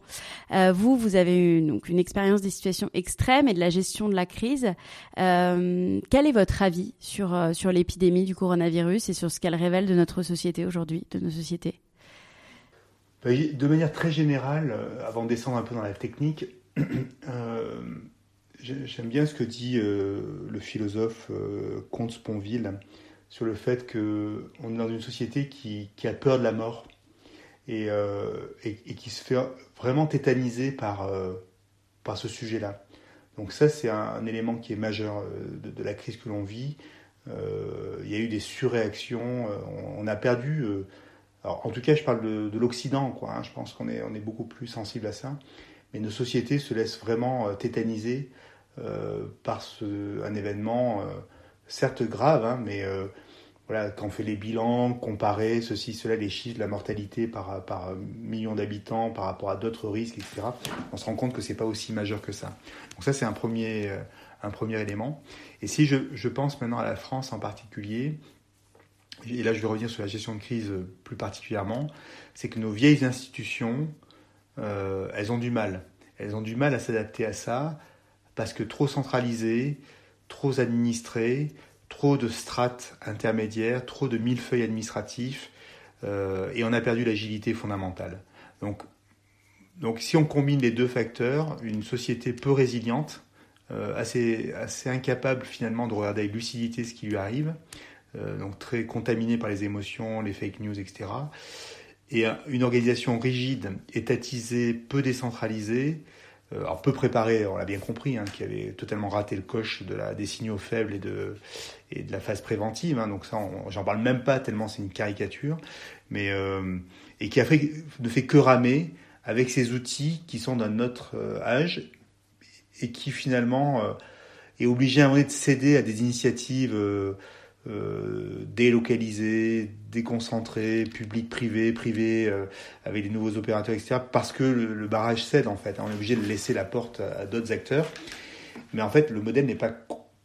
Vous, vous avez eu donc une expérience des situations extrêmes et de la gestion de la crise. Quel est votre avis sur sur l'épidémie du coronavirus et sur ce qu'elle révèle de notre société aujourd'hui, de nos sociétés? Bah, De manière très générale, avant de descendre un peu dans la technique. J'aime bien ce que dit euh, le philosophe euh, Comte Sponville sur le fait qu'on est dans une société qui, a peur de la mort euh, et, qui se fait vraiment tétaniser par, par ce sujet-là. Donc ça, c'est un, élément qui est majeur de, la crise que l'on vit. il y a eu des surréactions, on, a perdu... en tout cas, je parle de, l'Occident, quoi. Hein. je pense qu'on est, on est beaucoup plus sensible à ça. Mais nos sociétés se laissent vraiment tétaniser euh, par ce, un événement, euh, certes grave, hein, mais euh, voilà, quand on fait les bilans, comparer ceci, cela, les chiffres, la mortalité par, par million d'habitants par rapport à d'autres risques, etc., on se rend compte que c'est pas aussi majeur que ça. Donc ça, c'est un premier, un premier élément. Et si je, pense maintenant à la France en particulier, et là je vais revenir sur la gestion de crise plus particulièrement, c'est que nos vieilles institutions, euh, elles ont du mal. Elles ont du mal à s'adapter à ça parce que trop centralisé, trop administré, trop de strates intermédiaires, trop de millefeuilles administratifs, euh, et on a perdu l'agilité fondamentale. Donc, donc si on combine les deux facteurs, une société peu résiliente, euh, assez, assez incapable finalement de regarder avec lucidité ce qui lui arrive, euh, donc très contaminée par les émotions, les fake news, etc. Et une organisation rigide, étatisée, peu décentralisée, euh, alors peu préparé, on l'a bien compris, hein, qui avait totalement raté le coche de la, des signaux faibles et de, et de la phase préventive. Hein, donc ça, j'en parle même pas tellement c'est une caricature, mais euh, et qui a fait, ne fait que ramer avec ces outils qui sont d'un autre euh, âge et qui finalement est obligé à un moment de céder à des initiatives euh, délocalisé, déconcentré, public, privé, privé, euh, avec des nouveaux opérateurs, etc. Parce que le, barrage cède en fait. On est obligé de laisser la porte à, d'autres acteurs. Mais en fait, le modèle n'est pas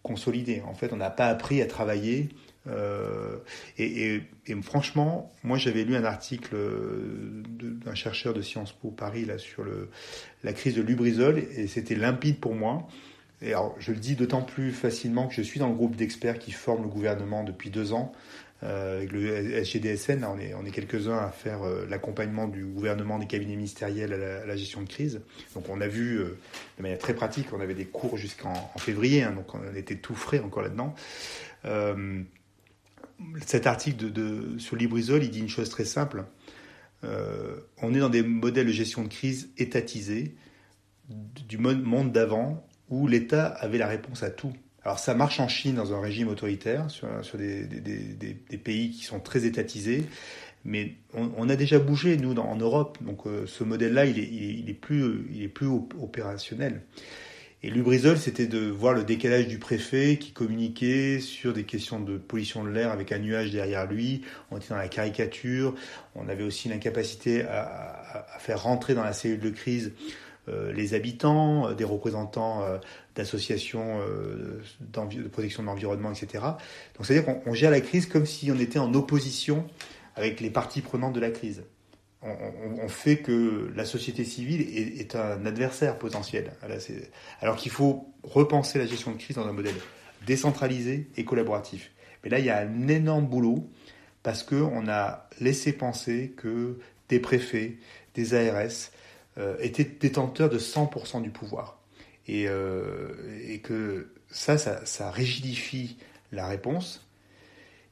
consolidé. En fait, on n'a pas appris à travailler. Euh, et, franchement, moi j'avais lu un article d'un chercheur de Sciences Po Paris là sur la crise de Lubrizol et c'était limpide pour moi. Alors, je le dis d'autant plus facilement que je suis dans le groupe d'experts qui forment le gouvernement depuis deux ans. Euh, avec le SGDSN, on est, quelques-uns à faire euh, l'accompagnement du gouvernement des cabinets ministériels à la, gestion de crise. Donc on a vu euh, de manière très pratique, on avait des cours jusqu'en février, hein, donc on était tout frais encore là-dedans. cet article de, de, sur Librisol, il dit une chose très simple, on est dans des modèles de gestion de crise étatisés du monde d'avant où l'État avait la réponse à tout. Alors ça marche en Chine dans un régime autoritaire, sur, des, pays qui sont très étatisés, mais on, a déjà bougé, nous, en Europe, donc euh, ce modèle-là, il est, plus, opérationnel. Et Lubrizol, c'était de voir le décalage du préfet qui communiquait sur des questions de pollution de l'air avec un nuage derrière lui. On était dans la caricature. On avait aussi l'incapacité à, faire rentrer dans la cellule de crise les habitants, euh, des représentants euh, d'associations de protection de l'environnement, etc. Donc c'est-à-dire qu'on gère la crise comme si on était en opposition avec les parties prenantes de la crise. On, fait que la société civile est, un adversaire potentiel. Alors qu'il faut repenser la gestion de crise dans un modèle décentralisé et collaboratif. Mais là, il y a un énorme boulot parce qu'on a laissé penser que des préfets, des ARS, euh, était détenteur de 100% du pouvoir. Et, euh, et que ça, ça, rigidifie la réponse.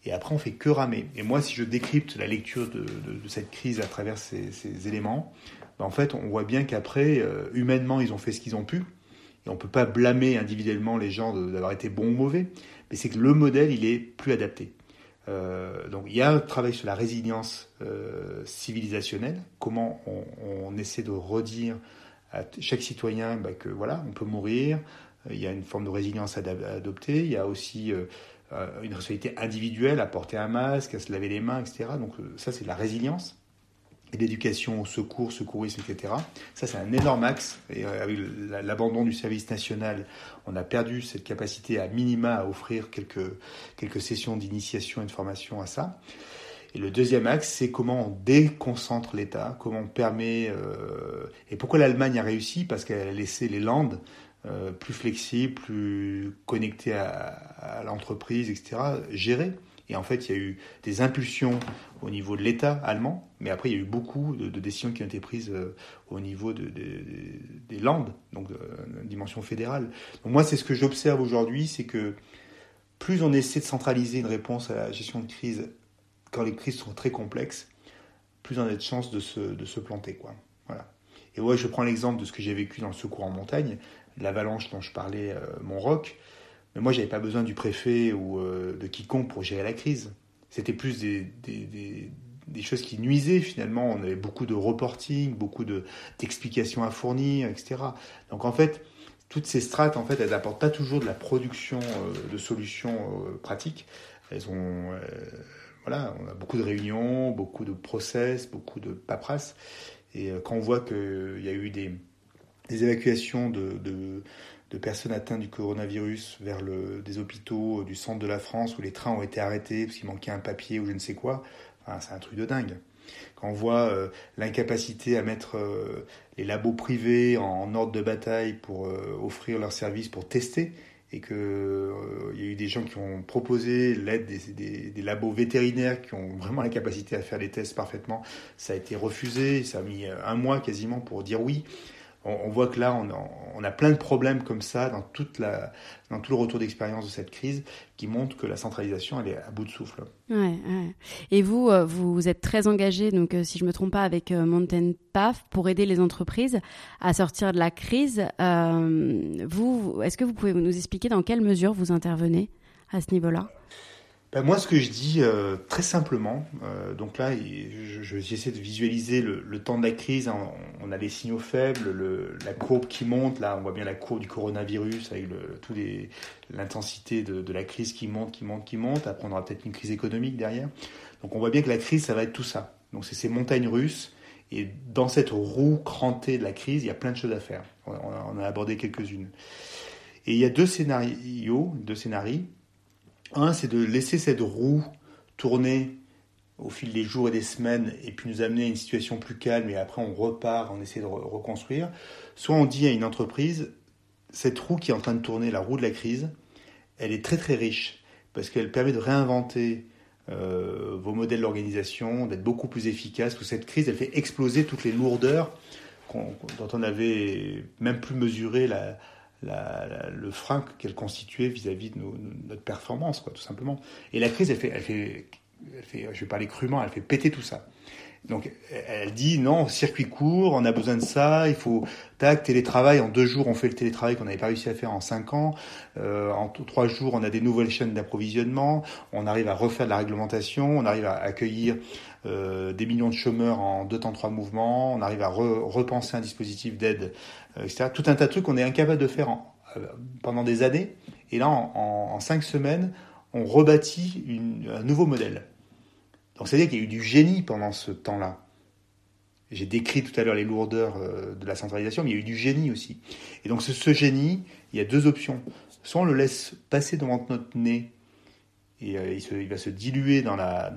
Et après, on fait que ramer. Et moi, si je décrypte la lecture de, cette crise à travers ces, éléments, ben, en fait, on voit bien qu'après, euh, humainement, ils ont fait ce qu'ils ont pu. Et on ne peut pas blâmer individuellement les gens d'avoir été bons ou mauvais. Mais c'est que le modèle, il est plus adapté. Euh, donc il y a un travail sur la résilience euh, civilisationnelle, comment on, essaie de redire à chaque citoyen bah, que voilà, on peut mourir, il y a une forme de résilience à, adopter, il y a aussi euh, une responsabilité individuelle à porter un masque, à se laver les mains, etc. Donc ça c'est la résilience l'éducation au secours, secourisme, etc. Ça, c'est un énorme axe. Et euh, avec l'abandon du service national, on a perdu cette capacité à minima à offrir quelques, quelques sessions d'initiation et de formation à ça. Et le deuxième axe, c'est comment on déconcentre l'État, comment on permet... Euh, et pourquoi l'Allemagne a réussi Parce qu'elle a laissé les Landes euh, plus flexibles, plus connectées à, à l'entreprise, etc., gérer. Et en fait, il y a eu des impulsions au niveau de l'État allemand, mais après, il y a eu beaucoup de, décisions qui ont été prises euh, au niveau de, des Landes, donc de, dimension fédérale. Donc moi, c'est ce que j'observe aujourd'hui, c'est que plus on essaie de centraliser une réponse à la gestion de crise quand les crises sont très complexes, plus on a de chances de se, de se planter. Quoi. Voilà. Et ouais, je prends l'exemple de ce que j'ai vécu dans le secours en montagne, l'avalanche dont je parlais, euh, mon roc. Mais moi, j'avais pas besoin du préfet ou euh, de quiconque pour gérer la crise. C'était plus des, des, choses qui nuisaient finalement. On avait beaucoup de reporting, beaucoup d'explications à fournir, etc. Donc en fait, toutes ces strates, en fait, elles n'apportent pas toujours de la production euh, de solutions euh, pratiques. Elles ont, voilà, on a beaucoup de réunions, beaucoup de process, beaucoup de paperasse. Et quand on voit qu'il y a eu des, des évacuations de de personnes atteintes du coronavirus vers le, des hôpitaux euh, du centre de la France où les trains ont été arrêtés parce qu'il manquait un papier ou je ne sais quoi. Enfin, c'est un truc de dingue. Quand on voit euh, l'incapacité à mettre euh, les labos privés en, ordre de bataille pour offrir leurs services pour tester, et qu'il il y a eu des gens qui ont proposé l'aide des, des, des, labos vétérinaires qui ont vraiment la capacité à faire les tests parfaitement, ça a été refusé, ça a mis un mois quasiment pour dire oui on, voit que là, on a, plein de problèmes comme ça dans, tout le retour d'expérience de cette crise qui montre que la centralisation, elle est à bout de souffle. Ouais, Et vous, euh, vous êtes très engagé, donc euh, si je ne me trompe pas, avec euh, Mountain Path pour aider les entreprises à sortir de la crise. vous, est-ce que vous pouvez nous expliquer dans quelle mesure vous intervenez à ce niveau-là? Ben, moi, ce que je dis euh, très simplement, euh, donc là, j'essaie de visualiser le, temps de la crise. Hein. on, a les signaux faibles, le, la courbe qui monte. Là, on voit bien la courbe du coronavirus avec le, l'intensité de, de, la crise qui monte, qui monte, qui monte. Après, on aura peut-être une crise économique derrière. Donc, on voit bien que la crise, ça va être tout ça. Donc, c'est ces montagnes russes. Et dans cette roue crantée de la crise, il y a plein de choses à faire. On, on a abordé quelques-unes. Et il y a deux scénarios, deux scénarios un, c'est de laisser cette roue tourner au fil des jours et des semaines et puis nous amener à une situation plus calme et après on repart, on essaie de reconstruire. Soit on dit à une entreprise, cette roue qui est en train de tourner, la roue de la crise, elle est très très riche parce qu'elle permet de réinventer euh, vos modèles d'organisation, d'être beaucoup plus efficace. Ou cette crise, elle fait exploser toutes les lourdeurs dont on n'avait même plus mesuré la, le frein qu'elle constituait vis-à-vis de notre performance, tout simplement. Et la crise, elle fait, elle fait, elle fait, je vais parler crûment, elle fait péter tout ça. Donc elle dit non, circuit court, on a besoin de ça, il faut tac télétravail. En deux jours on fait le télétravail qu'on n'avait pas réussi à faire en cinq ans, euh, en trois jours on a des nouvelles chaînes d'approvisionnement, on arrive à refaire la réglementation, on arrive à accueillir euh, des millions de chômeurs en deux temps trois mouvements, on arrive à repenser un dispositif d'aide, euh, etc. Tout un tas de trucs qu'on est incapable de faire euh, pendant des années, et là en, cinq semaines on rebâtit un nouveau modèle. Donc c'est-à-dire qu'il y a eu du génie pendant ce temps-là. J'ai décrit tout à l'heure les lourdeurs euh, de la centralisation, mais il y a eu du génie aussi. Et donc ce, génie, il y a deux options. Soit on le laisse passer devant notre nez et euh, il, va se diluer dans la,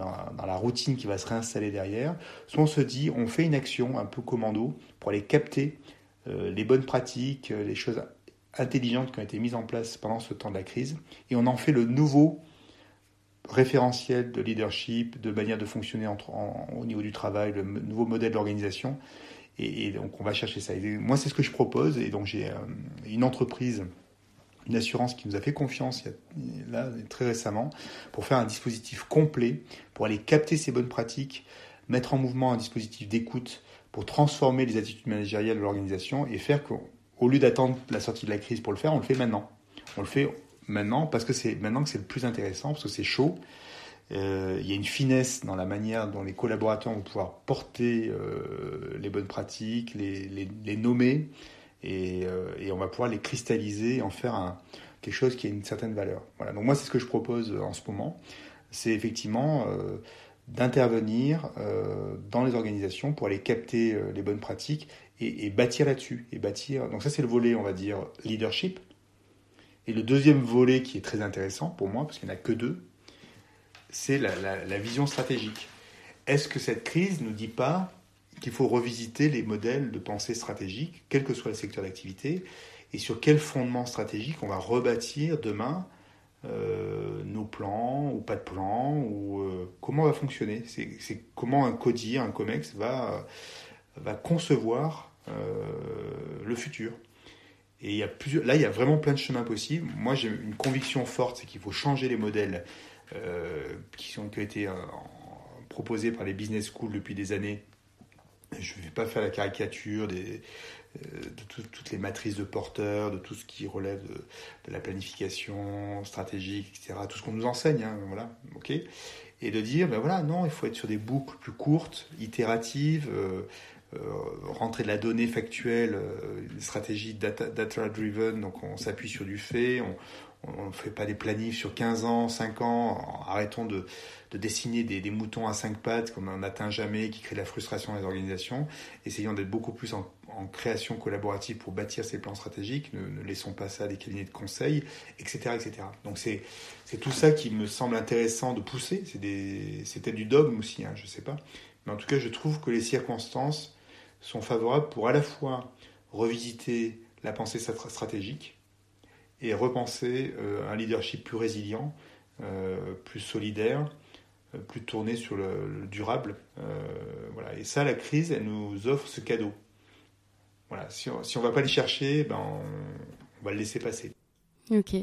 routine qui va se réinstaller derrière, soit on se dit on fait une action un peu commando pour aller capter euh, les bonnes pratiques, les choses intelligentes qui ont été mises en place pendant ce temps de la crise, et on en fait le nouveau référentiel de leadership, de manière de fonctionner au niveau du travail, le nouveau modèle d'organisation. Et, donc on va chercher ça. moi c'est ce que je propose. Et donc j'ai euh, une entreprise, une assurance qui nous a fait confiance là très récemment pour faire un dispositif complet pour aller capter ces bonnes pratiques, mettre en mouvement un dispositif d'écoute pour transformer les attitudes managériales de l'organisation et faire qu'au lieu d'attendre la sortie de la crise pour le faire, on le fait maintenant. On le fait maintenant parce que c'est maintenant que c'est le plus intéressant parce que c'est chaud. Euh, il y a une finesse dans la manière dont les collaborateurs vont pouvoir porter euh, les bonnes pratiques, les, nommer et, euh, et, on va pouvoir les cristalliser et en faire quelque chose qui a une certaine valeur. Voilà. Donc moi c'est ce que je propose en ce moment, c'est effectivement d'intervenir dans les organisations pour aller capter les bonnes pratiques et, et bâtir là-dessus et bâtir. Donc ça c'est le volet on va dire leadership et le deuxième volet qui est très intéressant pour moi, parce qu'il n'y en a que deux, c'est la, vision stratégique. Est-ce que cette crise ne nous dit pas qu'il faut revisiter les modèles de pensée stratégique, quel que soit le secteur d'activité, et sur quel fondement stratégique on va rebâtir demain euh, nos plans ou pas de plans, ou euh, comment on va fonctionner? C'est comment un CODIR, un COMEX va, concevoir euh, le futur. Et il y a plusieurs, là, il y a vraiment plein de chemins possibles. Moi, j'ai une conviction forte, c'est qu'il faut changer les modèles euh, qui, sont, qui ont été euh, proposés par les business schools depuis des années. Je ne vais pas faire la caricature euh, de toutes les matrices de porteurs, de tout ce qui relève de, la planification stratégique, etc. Tout ce qu'on nous enseigne, hein, voilà, ok. Et de dire, ben voilà, non, il faut être sur des boucles plus courtes, itératives. Euh, rentrer de la donnée factuelle, euh, une stratégie data-driven, donc on s'appuie sur du fait, on ne fait pas des planifs sur 15 ans, 5 ans, arrêtons de, de dessiner des, moutons à 5 pattes comme on n'atteint jamais, qui crée de la frustration dans les organisations, essayons d'être beaucoup plus en, création collaborative pour bâtir ces plans stratégiques, ne, ne, laissons pas ça à des cabinets de conseil, etc. etc. Donc c'est tout ça qui me semble intéressant de pousser, c'est peut-être du dogme aussi, hein, je ne sais pas, mais en tout cas je trouve que les circonstances sont favorables pour à la fois revisiter la pensée stratégique et repenser euh, un leadership plus résilient, euh, plus solidaire, euh, plus tourné sur le, durable. voilà. Et ça, la crise, elle nous offre ce cadeau. Voilà. Si on ne va pas les chercher, ben on va le laisser passer. Ok.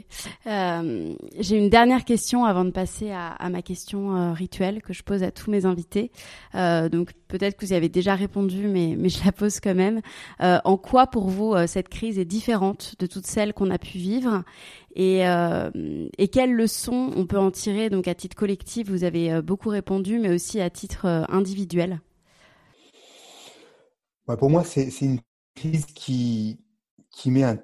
Euh, J'ai une dernière question avant de passer à, ma question euh, rituelle que je pose à tous mes invités. Euh, donc peut-être que vous y avez déjà répondu, mais, mais je la pose quand même. Euh, en quoi pour vous euh, cette crise est différente de toutes celles qu'on a pu vivre et, et quelles leçons on peut en tirer? Donc à titre collectif, vous avez beaucoup répondu, mais aussi à titre individuel. Ouais, pour moi, c'est une crise qui, qui met un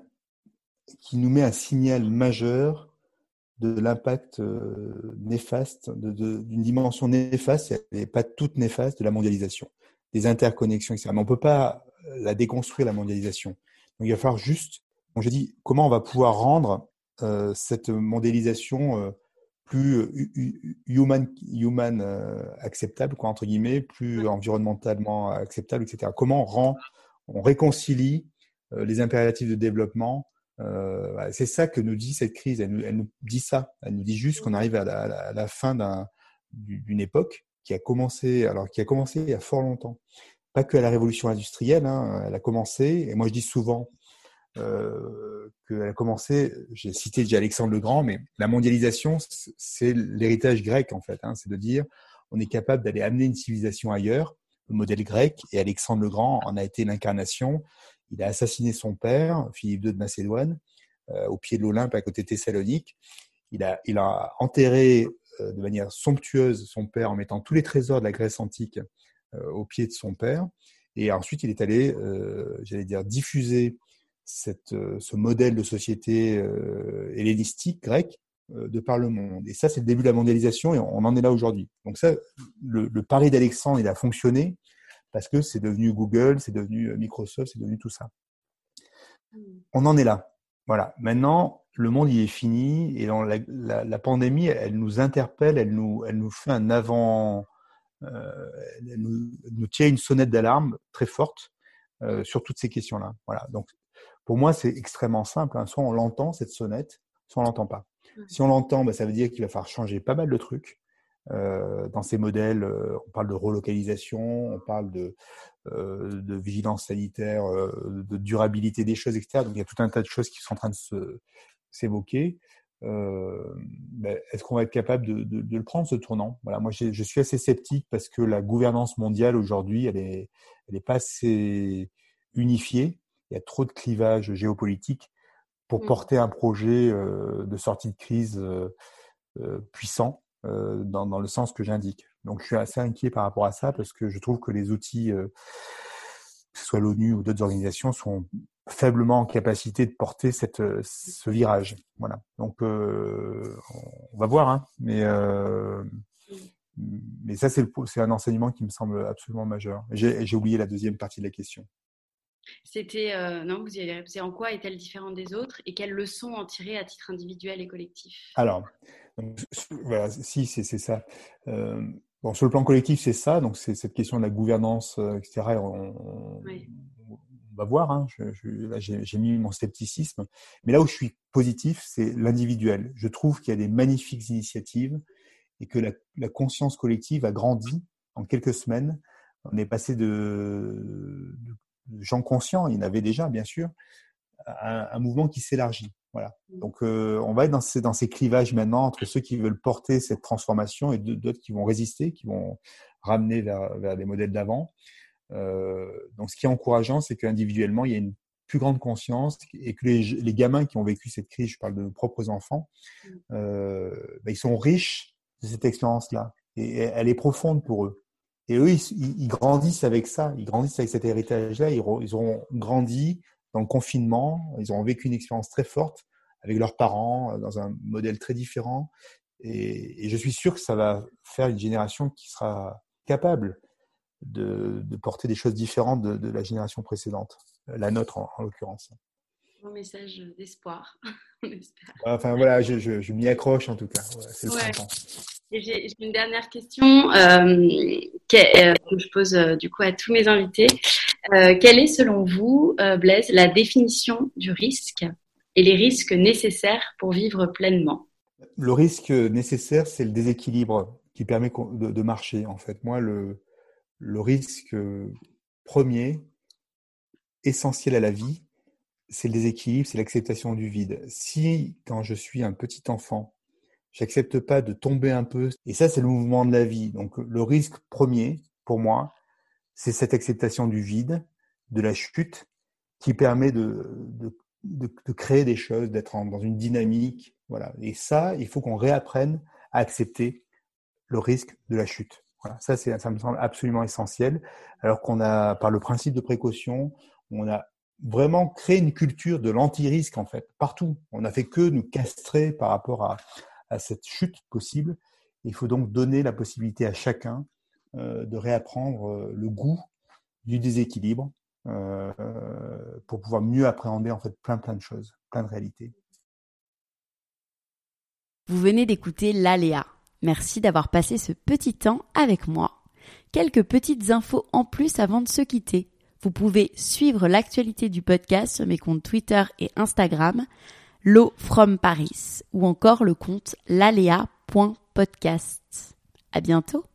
qui nous met un signal majeur de l'impact euh, néfaste, d'une dimension néfaste, n'est pas toute néfaste, de la mondialisation, des interconnexions, etc. Mais on ne peut pas euh, la déconstruire, la mondialisation. Donc il va falloir juste, donc j'ai dit, comment on va pouvoir rendre euh, cette mondialisation euh, plus human, human euh, acceptable, quoi, entre guillemets, plus environnementalement acceptable, etc. Comment on rend, on réconcilie les impératifs de développement euh, c'est ça que nous dit cette crise. Elle nous, dit ça. Elle nous dit juste qu'on arrive à la, fin d'une époque qui a commencé, alors qui a commencé il y a fort longtemps. Pas que à la révolution industrielle. Hein, elle a commencé. Et moi, je dis souvent euh, qu'elle a commencé. J'ai cité déjà Alexandre le Grand, mais la mondialisation, c'est l'héritage grec en fait. Hein, c'est de dire on est capable d'aller amener une civilisation ailleurs le modèle grec, et Alexandre le Grand en a été l'incarnation. Il a assassiné son père, Philippe II de Macédoine, euh, au pied de l'Olympe à côté de Thessalonique. Il a, enterré euh, de manière somptueuse son père en mettant tous les trésors de la Grèce antique euh, au pied de son père. Et ensuite, il est allé, j'allais dire, diffuser ce modèle de société hellénistique grecque de par le monde. Et ça, c'est le début de la mondialisation et on en est là aujourd'hui. Donc ça, le, le pari d'Alexandre, il a fonctionné parce que c'est devenu Google, c'est devenu Microsoft, c'est devenu tout ça. Hmm. On en est là. Voilà. Maintenant, le monde y est fini et la, la, pandémie, elle nous interpelle, elle nous, elle nous fait un avant, euh, elle nous, nous, tient une sonnette d'alarme très forte euh, sur toutes ces questions-là. Voilà. Donc, pour moi, c'est extrêmement simple. Hein. Soit on l'entend cette sonnette, soit on l'entend pas. Si on l'entend, bah, ça veut dire qu'il va falloir changer pas mal de trucs. Euh, dans ces modèles, euh, on parle de relocalisation, on parle de, euh, de vigilance sanitaire, de durabilité des choses, etc. Donc il y a tout un tas de choses qui sont en train de s'évoquer. Ben, est-ce qu'on va être capable de, de, de, le prendre ce tournant? Voilà, moi je suis assez sceptique parce que la gouvernance mondiale aujourd'hui, elle est, elle est pas assez unifiée. Il y a trop de clivages géopolitiques pour mmh. porter un projet de sortie de crise puissant. Euh, dans, dans, le sens que j'indique. Donc je suis assez inquiet par rapport à ça parce que je trouve que les outils, euh, que ce soit l'ONU ou d'autres organisations, sont faiblement en capacité de porter cette, euh, ce virage. Voilà. Donc euh, on va voir, hein, mais euh, mais ça c'est un enseignement qui me semble absolument majeur. J'ai oublié la deuxième partie de la question. C'était non, vous y avez répondu. En quoi est-elle différente des autres et quelles leçons en tirer à titre individuel et collectif? Alors, voilà, si, c'est ça. Euh, bon, sur le plan collectif, c'est ça. Donc, c'est cette question de la gouvernance, euh, etc. On, va voir. Hein. J'ai mis mon scepticisme. Mais là où je suis positif, c'est l'individuel. Je trouve qu'il y a des magnifiques initiatives et que la, la, conscience collective a grandi en quelques semaines. On est passé de, de gens conscients, il y en avait déjà, bien sûr, à un mouvement qui s'élargit. Voilà. Mmh. Donc, euh, on va être dans ces, dans ces clivages maintenant entre ceux qui veulent porter cette transformation et d'autres qui vont résister, qui vont ramener vers, vers des modèles d'avant. Euh, donc, ce qui est encourageant, c'est qu'individuellement, il y a une plus grande conscience et que les, les, gamins qui ont vécu cette crise, je parle de nos propres enfants, mmh. euh, ben, ils sont riches de cette expérience-là et elle est profonde pour eux. Et eux, ils, ils, grandissent avec ça, ils grandissent avec cet héritage-là, ils, ils auront grandi dans le confinement. Ils ont vécu une expérience très forte avec leurs parents, euh, dans un modèle très différent. Et, je suis sûr que ça va faire une génération qui sera capable de, porter des choses différentes de, la génération précédente, la nôtre en, l'occurrence. Bon message d'espoir. enfin voilà, je, je, m'y accroche en tout cas. c'est le printemps. J'ai une dernière question euh, euh, que, je pose du coup à tous mes invités. Euh, quelle est selon vous, euh, Blaise, la définition du risque et les risques nécessaires pour vivre pleinement? Le risque nécessaire, c'est le déséquilibre qui permet de, marcher. En fait, moi, le, le risque premier, essentiel à la vie, c'est le déséquilibre, c'est l'acceptation du vide. Si, quand je suis un petit enfant, j'accepte pas de tomber un peu, et ça, c'est le mouvement de la vie. Donc, le risque premier, pour moi, c'est cette acceptation du vide, de la chute, qui permet de, de, créer des choses, d'être dans une dynamique. Voilà. Et ça, il faut qu'on réapprenne à accepter le risque de la chute. Voilà. Ça, ça me semble absolument essentiel. Alors qu'on a, par le principe de précaution, on a vraiment créé une culture de l'anti-risque, en fait, partout. On n'a fait que nous castrer par rapport à, à cette chute possible. Il faut donc donner la possibilité à chacun de réapprendre euh, le goût du déséquilibre euh, pour pouvoir mieux appréhender en fait plein plein de choses, plein de réalités. Vous venez d'écouter l'Aléa. Merci d'avoir passé ce petit temps avec moi. Quelques petites infos en plus avant de se quitter. Vous pouvez suivre l'actualité du podcast sur mes comptes Twitter et Instagram, L'eau from Paris, ou encore le compte l'alea.podcast. À bientôt!